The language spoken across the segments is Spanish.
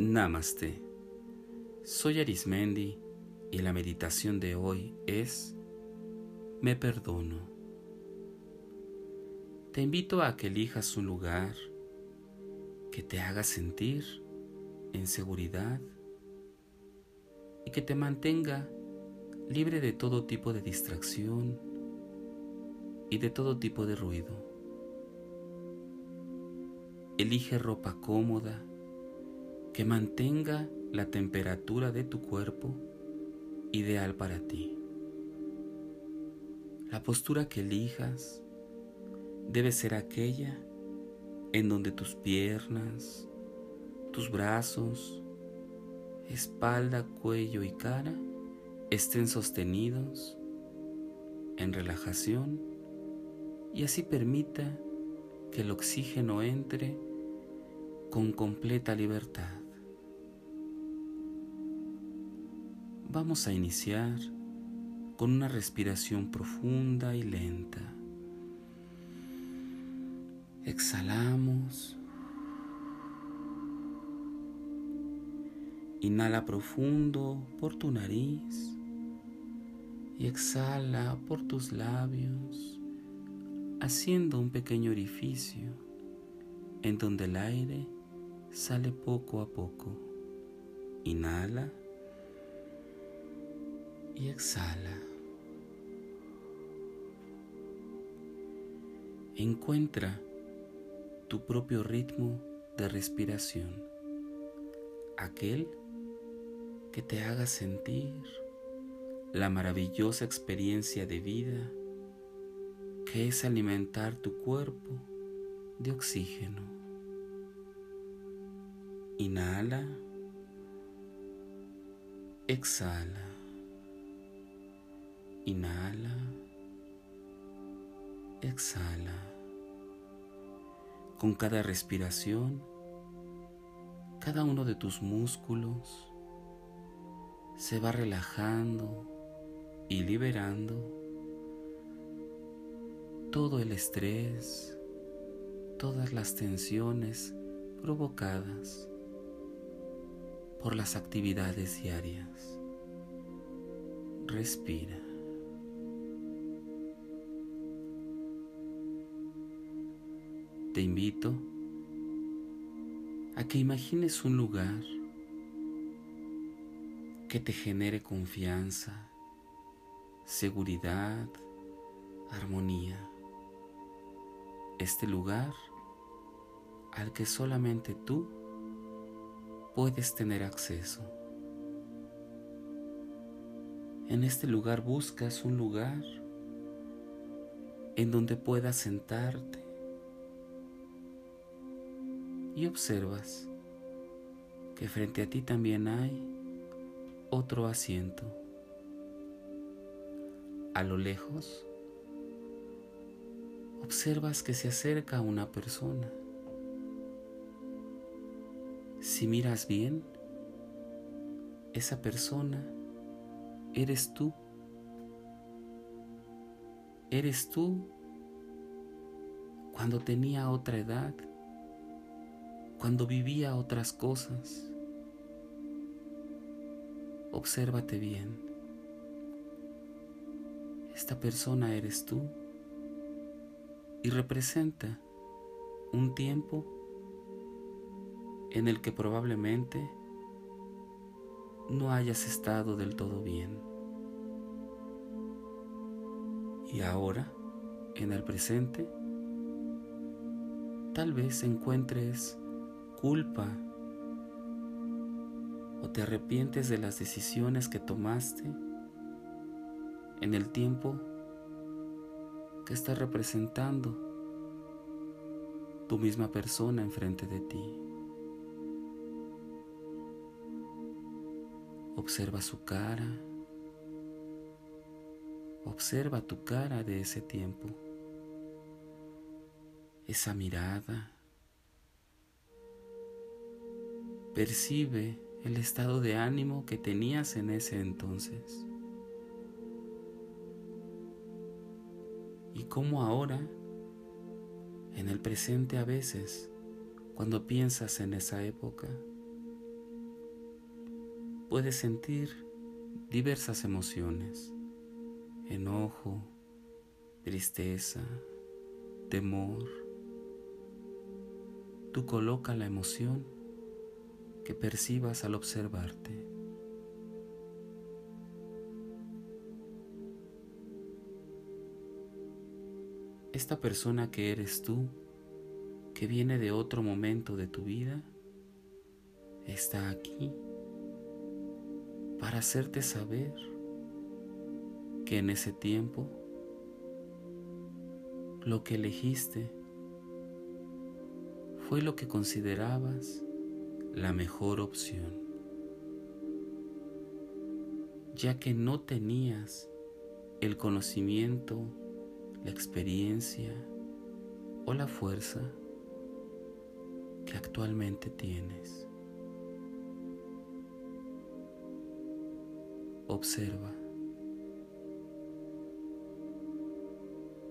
Namaste. Soy Arismendi y la meditación de hoy es Me perdono. Te invito a que elijas un lugar que te haga sentir en seguridad y que te mantenga libre de todo tipo de distracción y de todo tipo de ruido. Elige ropa cómoda que mantenga la temperatura de tu cuerpo ideal para ti. La postura que elijas debe ser aquella en donde tus piernas, tus brazos, espalda, cuello y cara estén sostenidos en relajación y así permita que el oxígeno entre con completa libertad. Vamos a iniciar con una respiración profunda y lenta. Exhalamos. Inhala profundo por tu nariz y exhala por tus labios, haciendo un pequeño orificio en donde el aire sale poco a poco. Inhala y exhala. Encuentra tu propio ritmo de respiración, aquel que te haga sentir la maravillosa experiencia de vida que es alimentar tu cuerpo de oxígeno. Inhala, exhala. Inhala, exhala. Con cada respiración, cada uno de tus músculos se va relajando y liberando todo el estrés, todas las tensiones provocadas por las actividades diarias. Respira. Te invito a que imagines un lugar que te genere confianza, seguridad, armonía. Este lugar al que solamente tú puedes tener acceso. En este lugar buscas un lugar en donde puedas sentarte y observas que frente a ti también hay otro asiento. A lo lejos, observas que se acerca una persona. Si miras bien, esa persona eres tú. Eres tú cuando tenía otra edad, cuando vivía otras cosas. Obsérvate bien. Esta persona eres tú y representa un tiempo en el que probablemente no hayas estado del todo bien. Y ahora, en el presente, tal vez encuentres culpa o te arrepientes de las decisiones que tomaste en el tiempo que está representando tu misma persona enfrente de ti. Observa su cara. Observa tu cara de ese tiempo. Esa mirada. Percibe el estado de ánimo que tenías en ese entonces. Y cómo ahora, en el presente a veces, cuando piensas en esa época, puedes sentir diversas emociones, enojo, tristeza, temor. Tú coloca la emoción que percibas al observarte. Esta persona que eres tú, que viene de otro momento de tu vida, está aquí para hacerte saber que en ese tiempo lo que elegiste fue lo que considerabas la mejor opción, ya que no tenías el conocimiento, la experiencia o la fuerza que actualmente tienes. Observa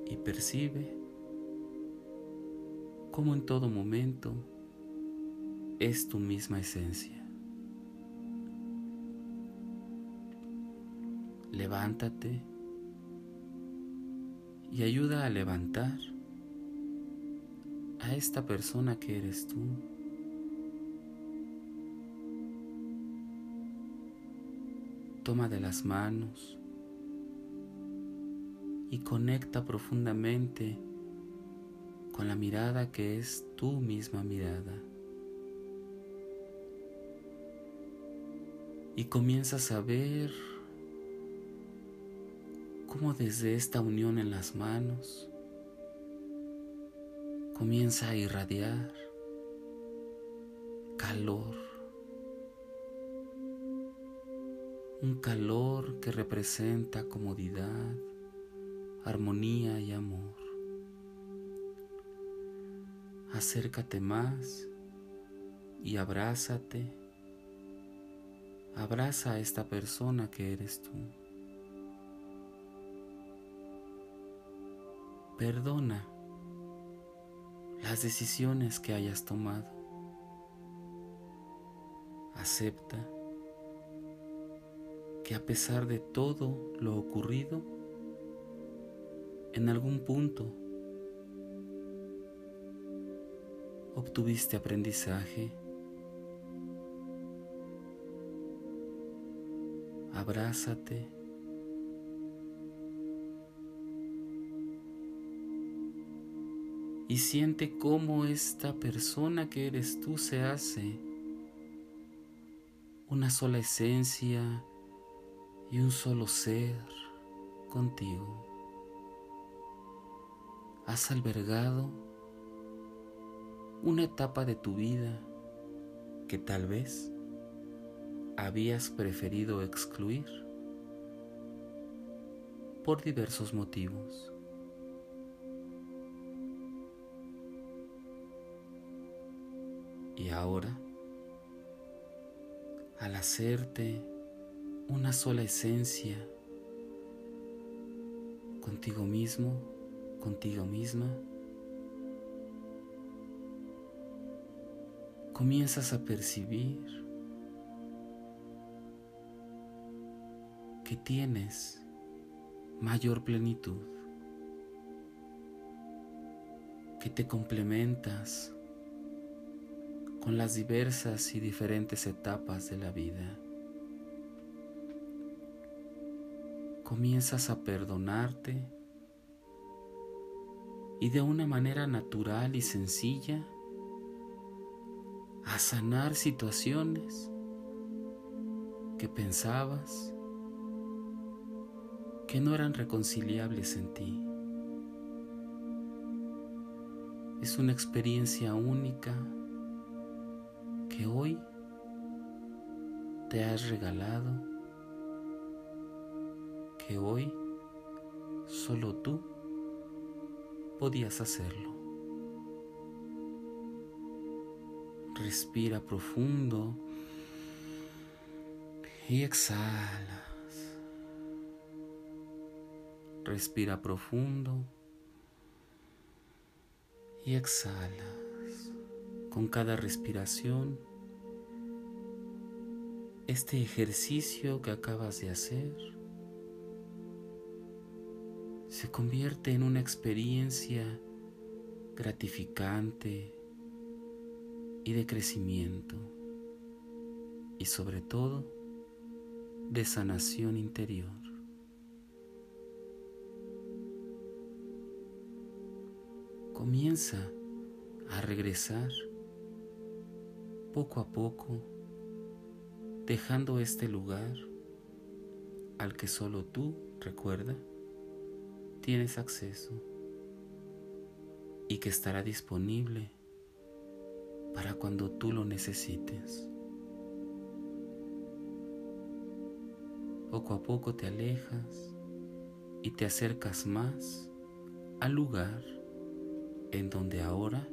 y percibe cómo en todo momento es tu misma esencia. Levántate y ayuda a levantar a esta persona que eres tú. Toma de las manos y conecta profundamente con la mirada que es tu misma mirada. Y comienzas a ver cómo desde esta unión en las manos comienza a irradiar calor un calor que representa comodidad, armonía y amor. Acércate más y abrázate. Abraza a esta persona que eres tú. Perdona las decisiones que hayas tomado. Acepta que a pesar de todo lo ocurrido, en algún punto obtuviste aprendizaje, abrázate, y siente cómo esta persona que eres tú se hace una sola esencia y un solo ser contigo. Has albergado una etapa de tu vida que tal vez habías preferido excluir por diversos motivos. Y ahora, al hacerte una sola esencia contigo mismo, contigo misma. Comienzas a percibir que tienes mayor plenitud, que te complementas con las diversas y diferentes etapas de la vida. comienzas a perdonarte y de una manera natural y sencilla a sanar situaciones que pensabas que no eran reconciliables en ti. Es una experiencia única que hoy te has regalado que hoy solo tú podías hacerlo. Respira profundo y exhalas. Respira profundo y exhalas. Con cada respiración este ejercicio que acabas de hacer se convierte en una experiencia gratificante y de crecimiento y sobre todo de sanación interior. Comienza a regresar poco a poco, dejando este lugar al que solo tú, recuerda, tienes acceso y que estará disponible para cuando tú lo necesites. Poco a poco te alejas y te acercas más al lugar en donde ahora,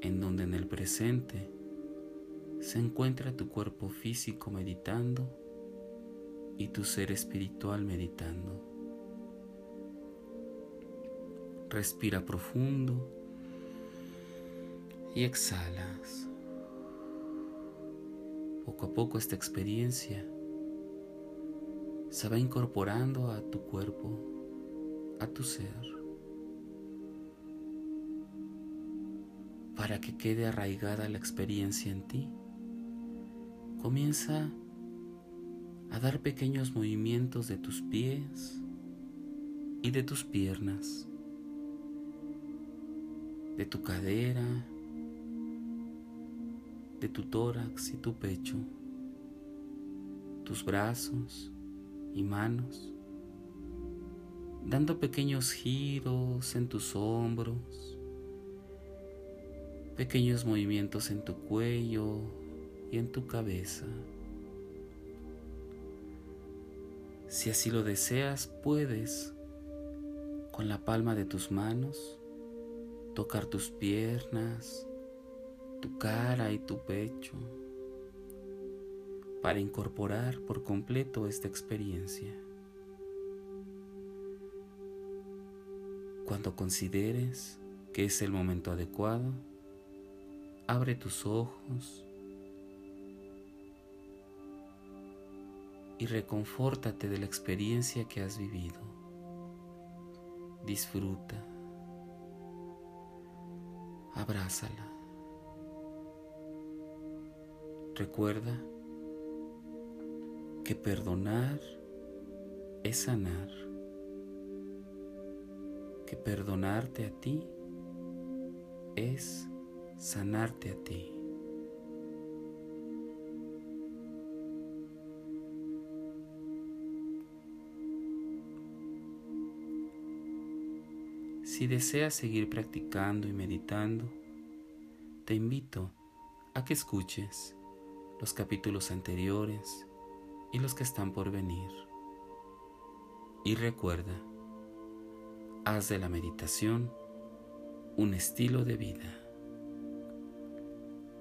en donde en el presente se encuentra tu cuerpo físico meditando y tu ser espiritual meditando. Respira profundo y exhalas. Poco a poco esta experiencia se va incorporando a tu cuerpo, a tu ser, para que quede arraigada la experiencia en ti. Comienza a dar pequeños movimientos de tus pies y de tus piernas, de tu cadera, de tu tórax y tu pecho, tus brazos, y manos, dando pequeños giros en tus hombros, pequeños movimientos en tu cuello y en tu cabeza. Si así lo deseas, puedes con la palma de tus manos tocar tus piernas, tu cara y tu pecho para incorporar por completo esta experiencia. Cuando consideres que es el momento adecuado, abre tus ojos y reconfórtate de la experiencia que has vivido. Disfruta. Abrázala. Recuerda que perdonar es sanar, que perdonarte a ti es sanarte a ti. Si deseas seguir practicando y meditando, te invito a que escuches los capítulos anteriores y los que están por venir. Y recuerda, haz de la meditación un estilo de vida.